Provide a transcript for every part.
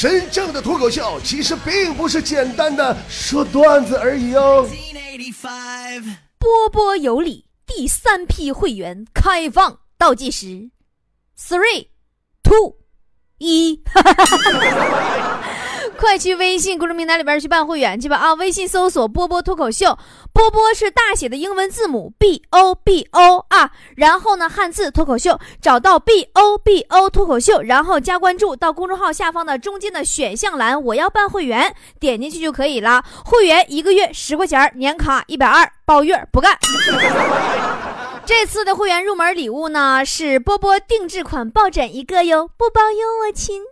真正的脱口秀其实并不是简单的说段子而已哦。波波有理，第三批会员开放倒计时，three two 一。哈哈哈哈快去微信公众平台里边去办会员去吧啊！微信搜索“波波脱口秀”，波波是大写的英文字母 B O B O 啊，然后呢汉字脱口秀，找到 B O B O 脱口秀，然后加关注，到公众号下方的中间的选项栏，我要办会员，点进去就可以了。会员一个月十块钱，年卡一百二，包月不干。这次的会员入门礼物呢是波波定制款抱枕一个哟，不包邮哦亲。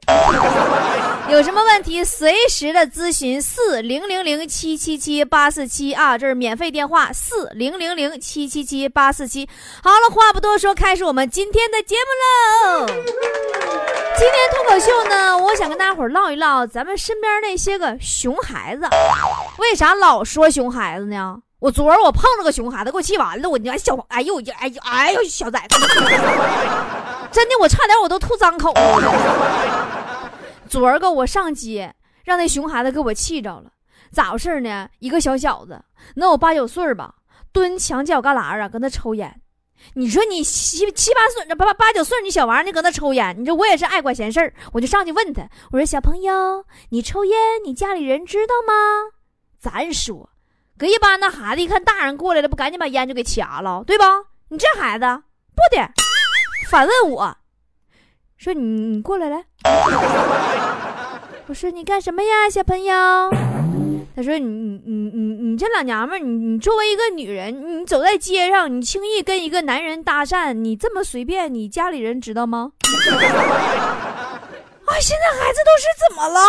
有什么问题随时的咨询四零零零七七七八四七啊，这是免费电话四零零零七七七八四七。好了，话不多说，开始我们今天的节目喽。今天脱口秀呢，我想跟大家伙唠一唠咱们身边那些个熊孩子。为啥老说熊孩子呢？我昨儿我碰着个熊孩子，给我气完了。我你小，哎呦哎呦哎呦小崽子，真的我差点我都吐脏口了。昨儿个我上街，让那熊孩子给我气着了。咋回事呢？一个小小子，能有八九岁吧，蹲墙角旮旯啊，搁那抽烟。你说你七七八岁，八八八九岁，你小玩意儿，你搁那抽烟。你说我也是爱管闲事儿，我就上去问他，我说小朋友，你抽烟，你家里人知道吗？咱说。搁一般那孩子一看大人过来了，不赶紧把烟就给掐了，对吧？你这孩子不的，反问我，说你你过来来。我说你干什么呀，小朋友？他说你你你你你这老娘们，你你作为一个女人，你走在街上，你轻易跟一个男人搭讪，你这么随便，你家里人知道吗？啊，现在孩子都是怎么了？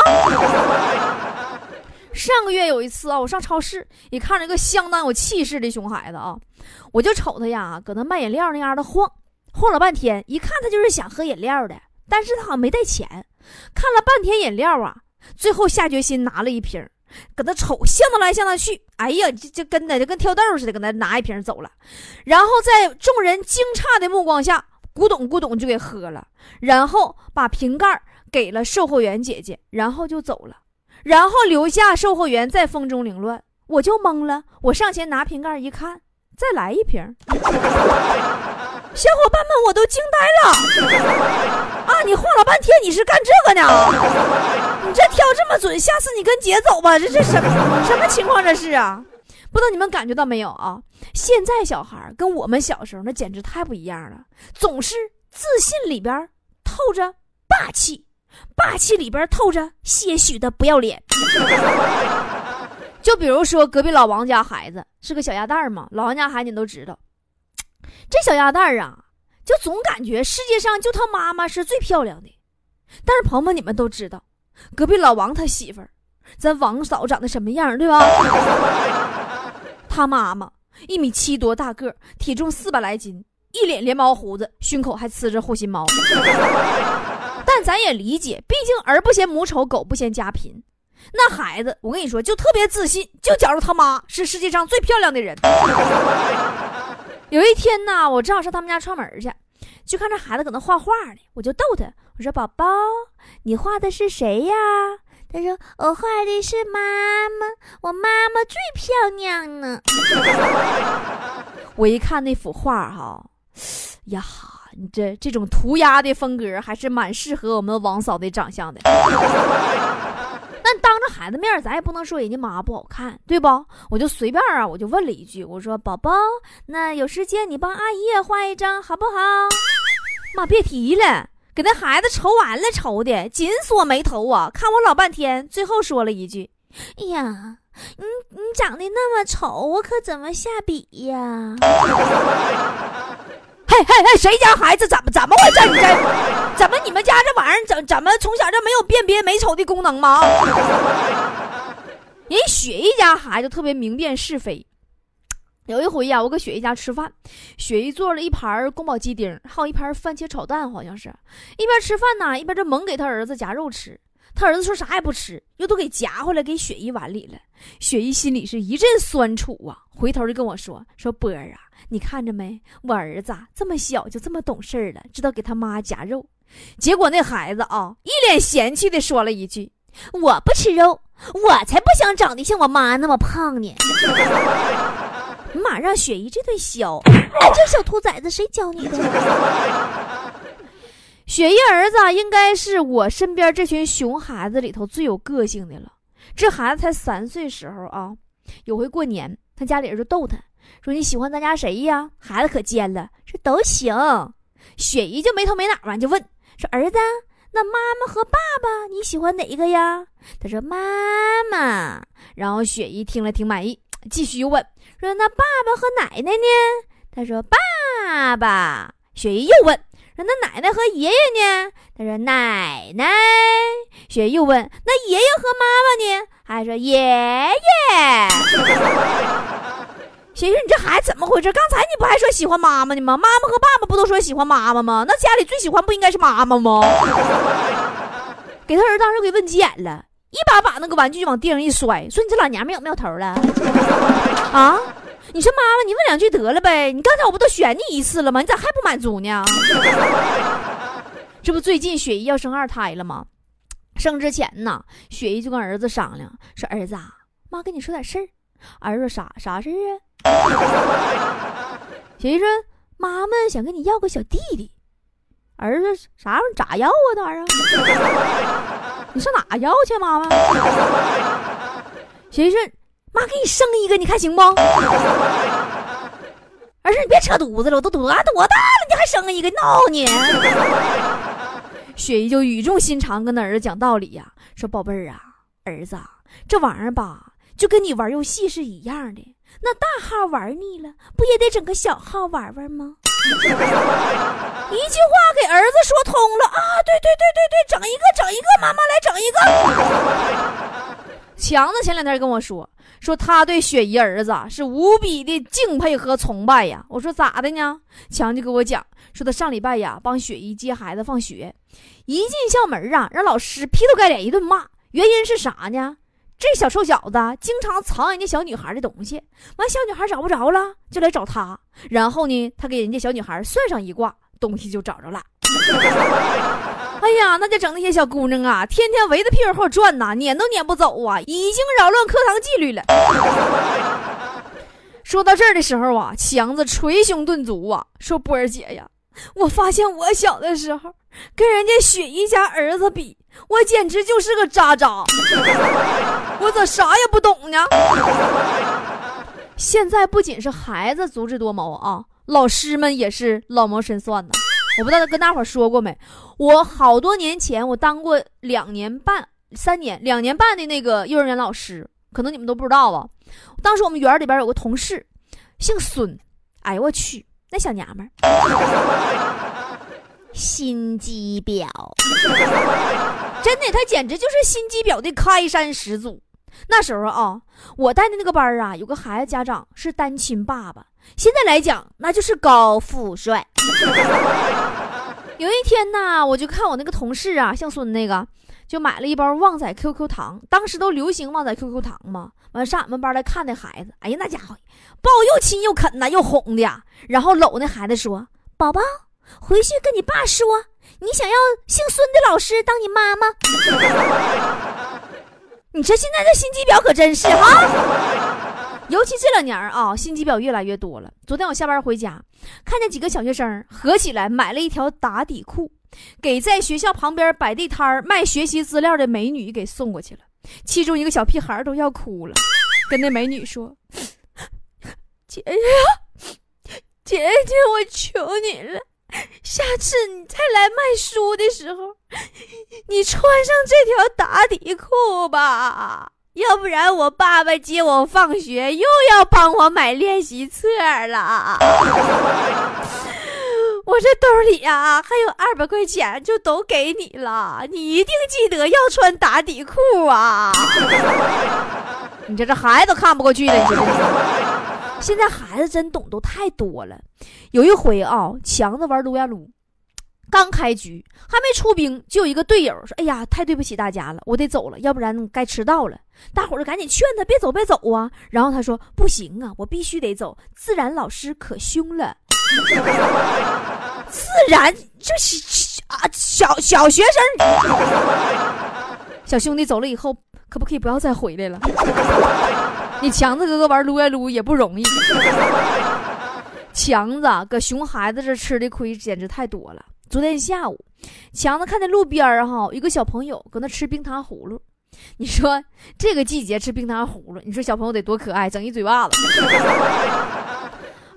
上个月有一次啊，我上超市也看着一个相当有气势的熊孩子啊，我就瞅他呀，搁那卖饮料那样的晃，晃了半天，一看他就是想喝饮料的，但是他好像没带钱，看了半天饮料啊，最后下决心拿了一瓶，搁那瞅，向他来向他去，哎呀，就就跟那就跟挑豆似的，搁那拿一瓶走了，然后在众人惊诧的目光下，咕咚咕咚就给喝了，然后把瓶盖给了售货员姐姐，然后就走了。然后留下售货员在风中凌乱，我就懵了。我上前拿瓶盖一看，再来一瓶。小伙伴们，我都惊呆了！啊，你晃了半天，你是干这个呢？你这挑这么准，下次你跟姐走吧。这这什么什么情况？这是啊？不知道你们感觉到没有啊？现在小孩跟我们小时候那简直太不一样了，总是自信里边透着霸气。霸气里边透着些许的不要脸，就比如说隔壁老王家孩子是个小鸭蛋嘛，老王家孩子你都知道，这小鸭蛋啊，就总感觉世界上就他妈妈是最漂亮的。但是朋友们你们都知道，隔壁老王他媳妇儿，咱王嫂长得什么样，对吧？他妈妈一米七多大个，体重四百来斤，一脸连毛胡子，胸口还呲着护心毛。但咱也理解，毕竟儿不嫌母丑，狗不嫌家贫。那孩子，我跟你说，就特别自信，就觉着他妈是世界上最漂亮的人。有一天呢，我正好上他们家串门去，就看这孩子搁那画画呢，我就逗他，我说：“宝宝，你画的是谁呀？”他说：“我画的是妈妈，我妈妈最漂亮呢。”我一看那幅画，哈，呀。你这这种涂鸦的风格还是蛮适合我们王嫂的长相的。那当着孩子面，咱也不能说人家妈不好看，对不？我就随便啊，我就问了一句，我说：“宝宝，那有时间你帮阿姨也画一张好不好？”妈，别提了，给那孩子愁完了，愁的紧锁眉头啊，看我老半天，最后说了一句：“哎呀，你你长得那么丑，我可怎么下笔呀？” 嘿嘿嘿，谁家孩子怎么怎么回事？你这怎么你们家这玩意儿怎怎么从小就没有辨别美丑的功能吗？人雪姨家孩子特别明辨是非。有一回呀，我搁雪姨家吃饭，雪姨做了一盘宫保鸡丁，还有一盘番茄炒蛋，好像是一边吃饭呢，一边就猛给他儿子夹肉吃。他儿子说啥也不吃，又都给夹回来给雪姨碗里了。雪姨心里是一阵酸楚啊，回头就跟我说：“说波儿啊，你看着没？我儿子这么小就这么懂事了，知道给他妈夹肉。结果那孩子啊，一脸嫌弃的说了一句：“我不吃肉，我才不想长得像我妈那么胖呢。”马让雪姨这顿削，这小兔崽子谁教你的？雪姨儿子应该是我身边这群熊孩子里头最有个性的了。这孩子才三岁时候啊，有回过年，他家里人就逗他说：“你喜欢咱家谁呀？”孩子可尖了，说都行。雪姨就没头没脑完就问说：“儿子，那妈妈和爸爸你喜欢哪一个呀？”他说：“妈妈。”然后雪姨听了挺满意，继续又问说：“那爸爸和奶奶呢？”他说：“爸爸。”雪姨又问。那奶奶和爷爷呢？他说奶奶。雪又问那爷爷和妈妈呢？还说爷爷。雪说你这孩子怎么回事？刚才你不还说喜欢妈妈呢吗？妈妈和爸爸不都说喜欢妈妈吗？那家里最喜欢不应该是妈妈吗？给他儿当时给问急眼了，一把把那个玩具就往地上一摔，说你这老娘们有没有头了？啊？你说妈妈，你问两句得了呗？你刚才我不都选你一次了吗？你咋还不满足呢？这不最近雪姨要生二胎了吗？生之前呢，雪姨就跟儿子商量说：“儿子啊，妈跟你说点事儿。”儿子啥啥事儿啊？雪姨说：“妈妈想跟你要个小弟弟。”儿子啥玩意儿？咋要啊？那玩意儿？你上哪要去，妈妈？雪姨说。妈给你生一个，你看行不？儿子，你别扯犊子了，我都多大多大了，你还生一个闹呢？雪姨就语重心长跟那儿子讲道理呀，说宝贝儿啊，儿子，这玩意儿吧，就跟你玩游戏是一样的。那大号玩腻了，不也得整个小号玩玩吗？一句话给儿子说通了啊！对对对对对，整一个整一个，妈妈来整一个。强子前两天跟我说。说他对雪姨儿子是无比的敬佩和崇拜呀。我说咋的呢？强就跟我讲说他上礼拜呀帮雪姨接孩子放学，一进校门啊让老师劈头盖脸一顿骂。原因是啥呢？这小臭小子经常藏人家小女孩的东西，完小女孩找不着了就来找他，然后呢他给人家小女孩算上一卦，东西就找着了。哎呀，那就整那些小姑娘啊，天天围着屁股后转呐，撵都撵不走啊，已经扰乱课堂纪律了。说到这儿的时候啊，强子捶胸顿足啊，说：“波儿姐呀，我发现我小的时候跟人家雪姨家儿子比，我简直就是个渣渣，我咋啥也不懂呢？现在不仅是孩子足智多谋啊，老师们也是老谋深算呢。”我不知道跟大伙说过没？我好多年前我当过两年半、三年、两年半的那个幼儿园老师，可能你们都不知道啊。当时我们园里边有个同事，姓孙，哎呦我去，那小娘们儿，心机婊，真的，她简直就是心机婊的开山始祖。那时候啊，我带的那个班啊，有个孩子家长是单亲爸爸，现在来讲那就是高富帅。有一天呢，我就看我那个同事啊，姓孙那个，就买了一包旺仔 QQ 糖。当时都流行旺仔 QQ 糖嘛。完上俺们班来看那孩子，哎呀，那家伙抱又亲又啃呐，又哄的呀。然后搂那孩子说：“宝宝，回去跟你爸说，你想要姓孙的老师当你妈妈。”你说现在这心机婊可真是哈。尤其这两年啊，心机婊越来越多了。昨天我下班回家，看见几个小学生合起来买了一条打底裤，给在学校旁边摆地摊卖学习资料的美女给送过去了。其中一个小屁孩都要哭了，跟那美女说：“姐姐，姐姐，我求你了，下次你再来卖书的时候，你穿上这条打底裤吧。”要不然我爸爸接我放学又要帮我买练习册了，我这兜里呀还有二百块钱，就都给你了。你一定记得要穿打底裤啊！你这这孩子看不过去了，你 现在孩子真懂都太多了。有一回啊，强子玩撸呀撸。刚开局还没出兵，就有一个队友说：“哎呀，太对不起大家了，我得走了，要不然该迟到了。”大伙儿就赶紧劝他别走，别走啊！然后他说：“不行啊，我必须得走，自然老师可凶了。”自然这是啊，小小学生。小兄弟走了以后，可不可以不要再回来了？你强子哥哥玩撸呀撸也不容易。强子搁熊孩子这吃的亏简直太多了。昨天下午，强子看见路边儿哈一个小朋友搁那吃冰糖葫芦。你说这个季节吃冰糖葫芦，你说小朋友得多可爱，整一嘴巴子。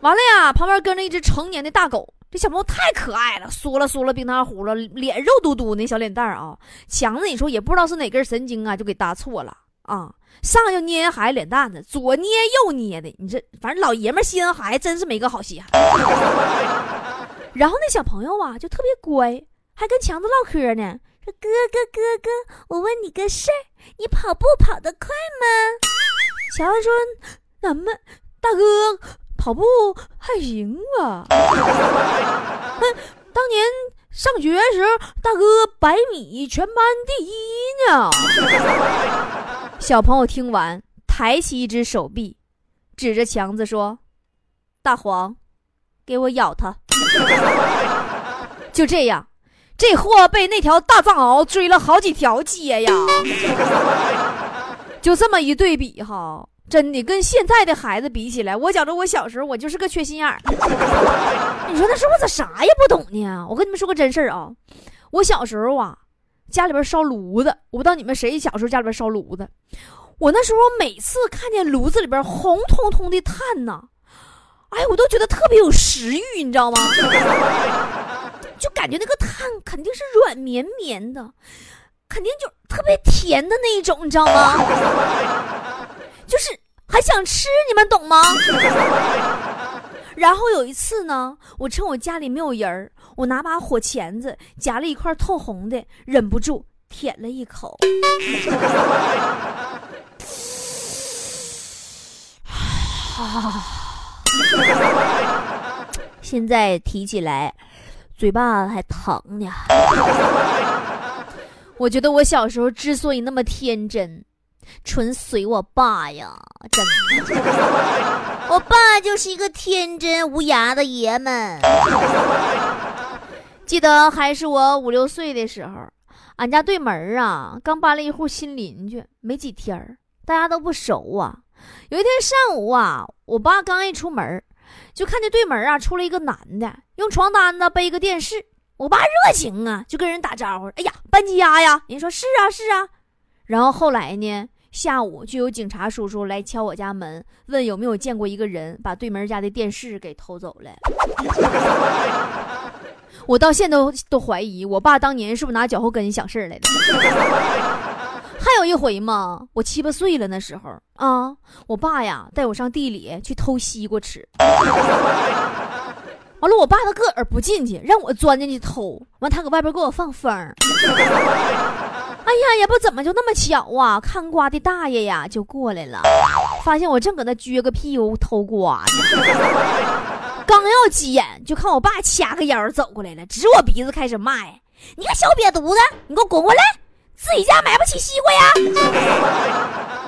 完了呀，旁边跟着一只成年的大狗。这小朋友太可爱了，嗦了嗦了冰糖葫芦，脸肉嘟嘟那小脸蛋儿啊。强子，你说也不知道是哪根神经啊，就给搭错了啊。上就捏孩子脸蛋子，左捏右捏的，你这反正老爷们稀罕孩子真是没个好稀罕。然后那小朋友啊就特别乖，还跟强子唠嗑呢，说哥哥哥哥，我问你个事儿，你跑步跑得快吗？强子说，那们大哥跑步还行吧。当年上学时候，大哥百米全班第一呢。小朋友听完，抬起一只手臂，指着强子说：“大黄，给我咬他。”就这样，这货被那条大藏獒追了好几条街呀！就这么一对比哈，真的跟现在的孩子比起来，我觉着我小时候我就是个缺心眼儿。你说那时候我咋啥也不懂呢？我跟你们说个真事儿啊，我小时候啊。家里边烧炉子，我不知道你们谁小时候家里边烧炉子。我那时候每次看见炉子里边红彤彤的炭呐，哎，我都觉得特别有食欲，你知道吗？就感觉那个炭肯定是软绵绵的，肯定就特别甜的那一种，你知道吗？就是还想吃，你们懂吗？然后有一次呢，我趁我家里没有人儿，我拿把火钳子夹了一块透红的，忍不住舔了一口。现在提起来，嘴巴还疼呢。我觉得我小时候之所以那么天真。纯随我爸呀，真的，我爸就是一个天真无涯的爷们。记得还是我五六岁的时候，俺家对门啊，刚搬了一户新邻居，没几天大家都不熟啊。有一天上午啊，我爸刚一出门，就看见对门啊出来一个男的，用床单子背个电视。我爸热情啊，就跟人打招呼：“哎呀，搬家呀？”人说：“是啊，是啊。”然后后来呢？下午就有警察叔叔来敲我家门，问有没有见过一个人把对门家的电视给偷走了。我到现在都都怀疑我爸当年是不是拿脚后跟想事儿来的。还有一回嘛，我七八岁了那时候啊，我爸呀带我上地里去偷西瓜吃，完了我爸他个儿不进去，让我钻进去偷，完他搁外边给我放风。哎呀，也不怎么就那么巧啊！看瓜的大爷呀就过来了，发现我正搁那撅个屁股偷瓜呢。刚要急眼，就看我爸掐个腰走过来了，指我鼻子开始骂呀：“你个小瘪犊子，你给我滚过来！自己家买不起西瓜呀？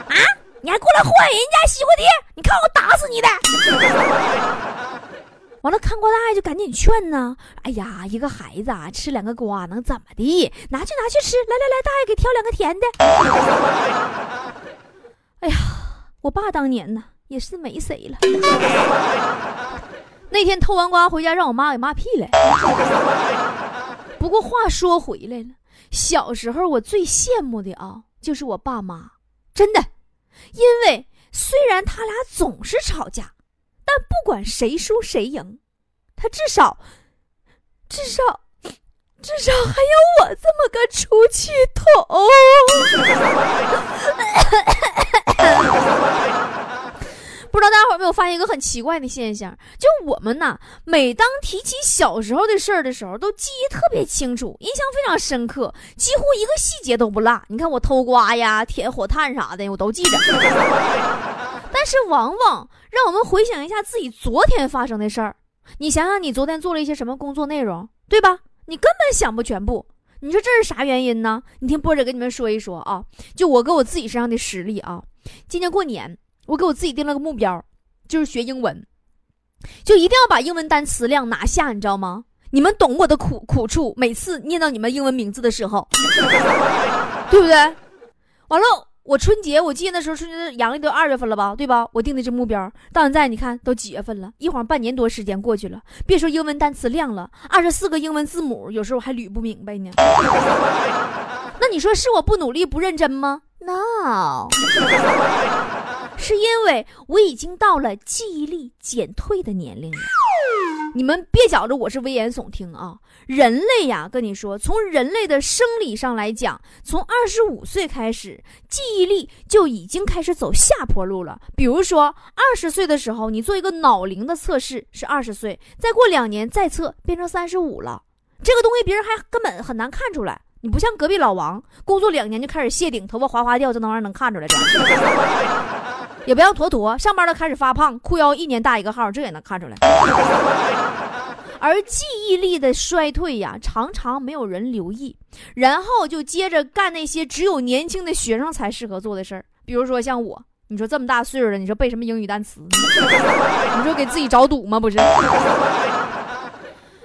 啊，你还过来换人家西瓜地？你看我打死你的！”完了，看瓜大爷就赶紧劝呢。哎呀，一个孩子啊，吃两个瓜能怎么的？拿去拿去吃，来来来，大爷给挑两个甜的。哎呀，我爸当年呢也是没谁了。那天偷完瓜回家，让我妈给骂屁了。不过话说回来了，小时候我最羡慕的啊，就是我爸妈，真的，因为虽然他俩总是吵架。但不管谁输谁赢，他至少，至少，至少还有我这么个出气筒。不知道大家伙有没有发现一个很奇怪的现象？就我们呐，每当提起小时候的事儿的时候，都记忆特别清楚，印象非常深刻，几乎一个细节都不落。你看我偷瓜呀、舔火炭啥的，我都记着。但是往往让我们回想一下自己昨天发生的事儿，你想想你昨天做了一些什么工作内容，对吧？你根本想不全部。你说这是啥原因呢？你听波姐跟你们说一说啊。就我搁我自己身上的实例啊，今年过年我给我自己定了个目标，就是学英文，就一定要把英文单词量拿下，你知道吗？你们懂我的苦苦处。每次念到你们英文名字的时候，对不对？完了。我春节，我记得那时候春节阳历都二月份了吧，对吧？我定的这目标，到现在你看都几月份了，一晃半年多时间过去了。别说英文单词量了，二十四个英文字母，有时候还捋不明白呢。那你说是我不努力不认真吗？No，是因为我已经到了记忆力减退的年龄了。你们别觉着我是危言耸听啊！人类呀，跟你说，从人类的生理上来讲，从二十五岁开始，记忆力就已经开始走下坡路了。比如说，二十岁的时候，你做一个脑龄的测试是二十岁，再过两年再测变成三十五了，这个东西别人还根本很难看出来。你不像隔壁老王，工作两年就开始谢顶，头发哗哗掉，这玩意儿能看出来的。也不要坨坨，上班了开始发胖，裤腰一年大一个号，这也能看出来。而记忆力的衰退呀，常常没有人留意，然后就接着干那些只有年轻的学生才适合做的事儿，比如说像我，你说这么大岁数了，你说背什么英语单词？你说给自己找堵吗？不是。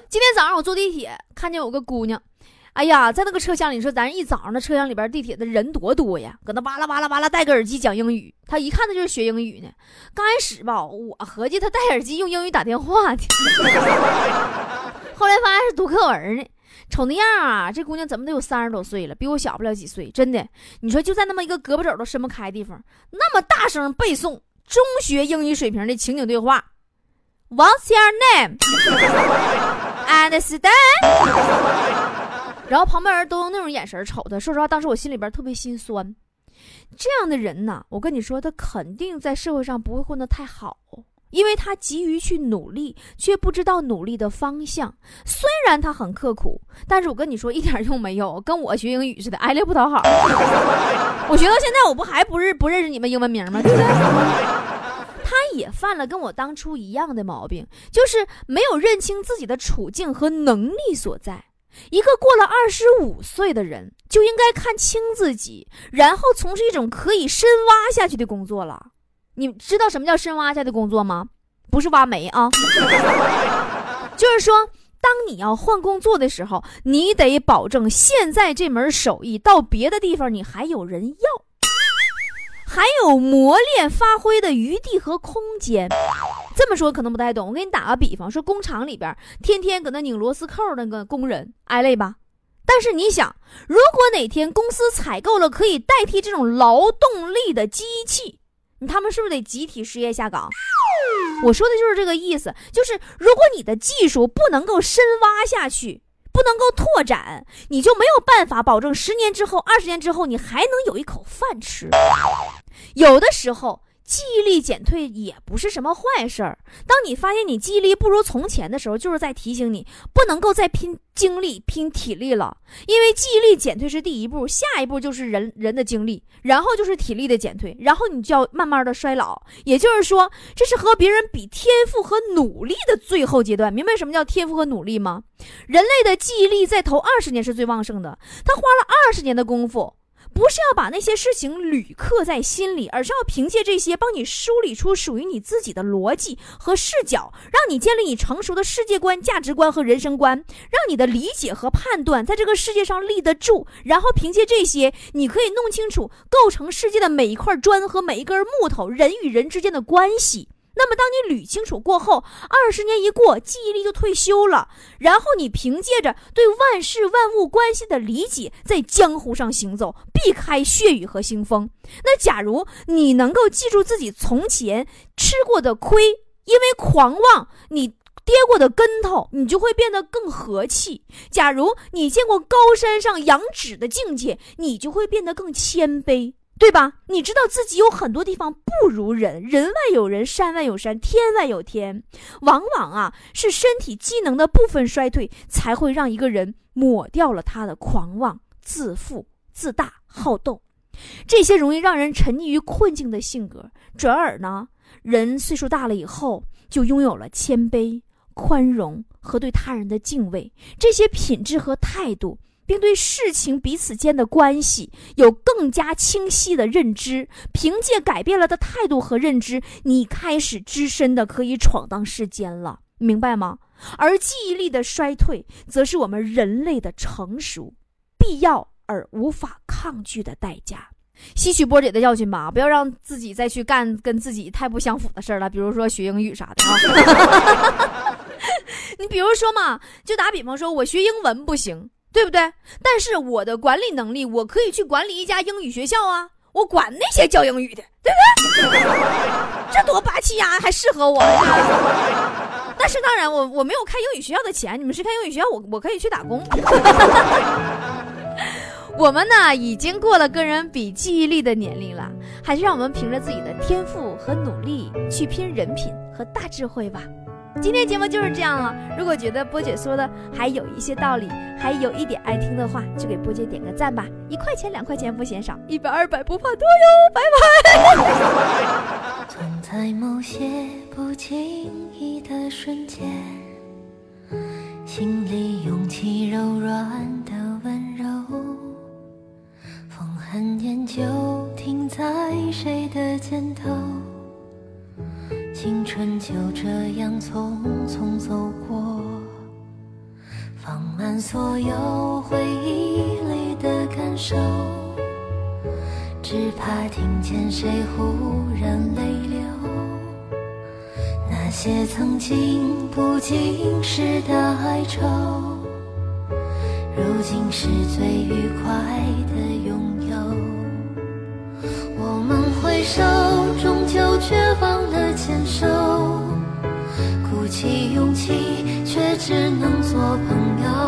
今天早上我坐地铁，看见有个姑娘。哎呀，在那个车厢里，你说咱一早上那车厢里边地铁的人多多呀，搁那巴拉巴拉巴拉戴个耳机讲英语，他一看他就是学英语呢。刚开始吧，我合计他戴耳机用英语打电话的，后来发现是读课文呢。瞅那样啊，这姑娘怎么得有三十多岁了，比我小不了几岁。真的，你说就在那么一个胳膊肘都伸不开的地方，那么大声背诵中学英语水平的情景对话，What's your name? And stand. 然后旁边人都用那种眼神瞅他，说实话，当时我心里边特别心酸。这样的人呢，我跟你说，他肯定在社会上不会混得太好，因为他急于去努力，却不知道努力的方向。虽然他很刻苦，但是我跟你说一点用没有，跟我学英语似的，挨累不讨好。我学到现在，我不还不认不认识你们英文名吗？对不对？他也犯了跟我当初一样的毛病，就是没有认清自己的处境和能力所在。一个过了二十五岁的人就应该看清自己，然后从事一种可以深挖下去的工作了。你知道什么叫深挖下去的工作吗？不是挖煤啊，就是说，当你要换工作的时候，你得保证现在这门手艺到别的地方你还有人要。还有磨练发挥的余地和空间。这么说可能不太懂，我给你打个比方，说工厂里边天天搁那拧螺丝扣那个工人挨累吧？但是你想，如果哪天公司采购了可以代替这种劳动力的机器，他们是不是得集体失业下岗？我说的就是这个意思，就是如果你的技术不能够深挖下去。不能够拓展，你就没有办法保证十年之后、二十年之后你还能有一口饭吃。有的时候。记忆力减退也不是什么坏事儿。当你发现你记忆力不如从前的时候，就是在提醒你不能够再拼精力、拼体力了。因为记忆力减退是第一步，下一步就是人人的精力，然后就是体力的减退，然后你就要慢慢的衰老。也就是说，这是和别人比天赋和努力的最后阶段。明白什么叫天赋和努力吗？人类的记忆力在头二十年是最旺盛的，他花了二十年的功夫。不是要把那些事情捋刻在心里，而是要凭借这些帮你梳理出属于你自己的逻辑和视角，让你建立你成熟的世界观、价值观和人生观，让你的理解和判断在这个世界上立得住。然后凭借这些，你可以弄清楚构成世界的每一块砖和每一根木头，人与人之间的关系。那么，当你捋清楚过后，二十年一过，记忆力就退休了。然后你凭借着对万事万物关系的理解，在江湖上行走，避开血雨和腥风。那假如你能够记住自己从前吃过的亏，因为狂妄，你跌过的跟头，你就会变得更和气。假如你见过高山上仰止的境界，你就会变得更谦卑。对吧？你知道自己有很多地方不如人，人外有人，山外有山，天外有天。往往啊，是身体机能的部分衰退，才会让一个人抹掉了他的狂妄、自负、自大、好斗，这些容易让人沉溺于困境的性格。转而呢，人岁数大了以后，就拥有了谦卑、宽容和对他人的敬畏这些品质和态度。并对事情彼此间的关系有更加清晰的认知。凭借改变了的态度和认知，你开始只身的可以闯荡世间了，明白吗？而记忆力的衰退，则是我们人类的成熟必要而无法抗拒的代价。吸取波姐的教训吧，不要让自己再去干跟自己太不相符的事了，比如说学英语啥的啊。你比如说嘛，就打比方说，我学英文不行，对不对？但是我的管理能力，我可以去管理一家英语学校啊，我管那些教英语的，对不对？这多霸气呀，还适合我。但是当然，我我没有开英语学校的钱，你们是开英语学校，我我可以去打工。我们呢，已经过了跟人比记忆力的年龄了，还是让我们凭着自己的天赋和努力去拼人品和大智慧吧。今天节目就是这样了。如果觉得波姐说的还有一些道理，还有一点爱听的话，就给波姐点个赞吧，一块钱两块钱不嫌少，一百二百不怕多哟，拜拜。总在某些不经意的瞬间，心里涌起柔软就这样匆匆走过，放慢所有回忆里的感受，只怕听见谁忽然泪流。那些曾经不经事的哀愁，如今是最愉快的拥有。我们。回首，终究却忘了牵手，鼓起勇气，却只能做朋友。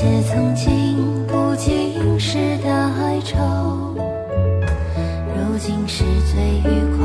些曾经不经事的哀愁，如今是最愉快。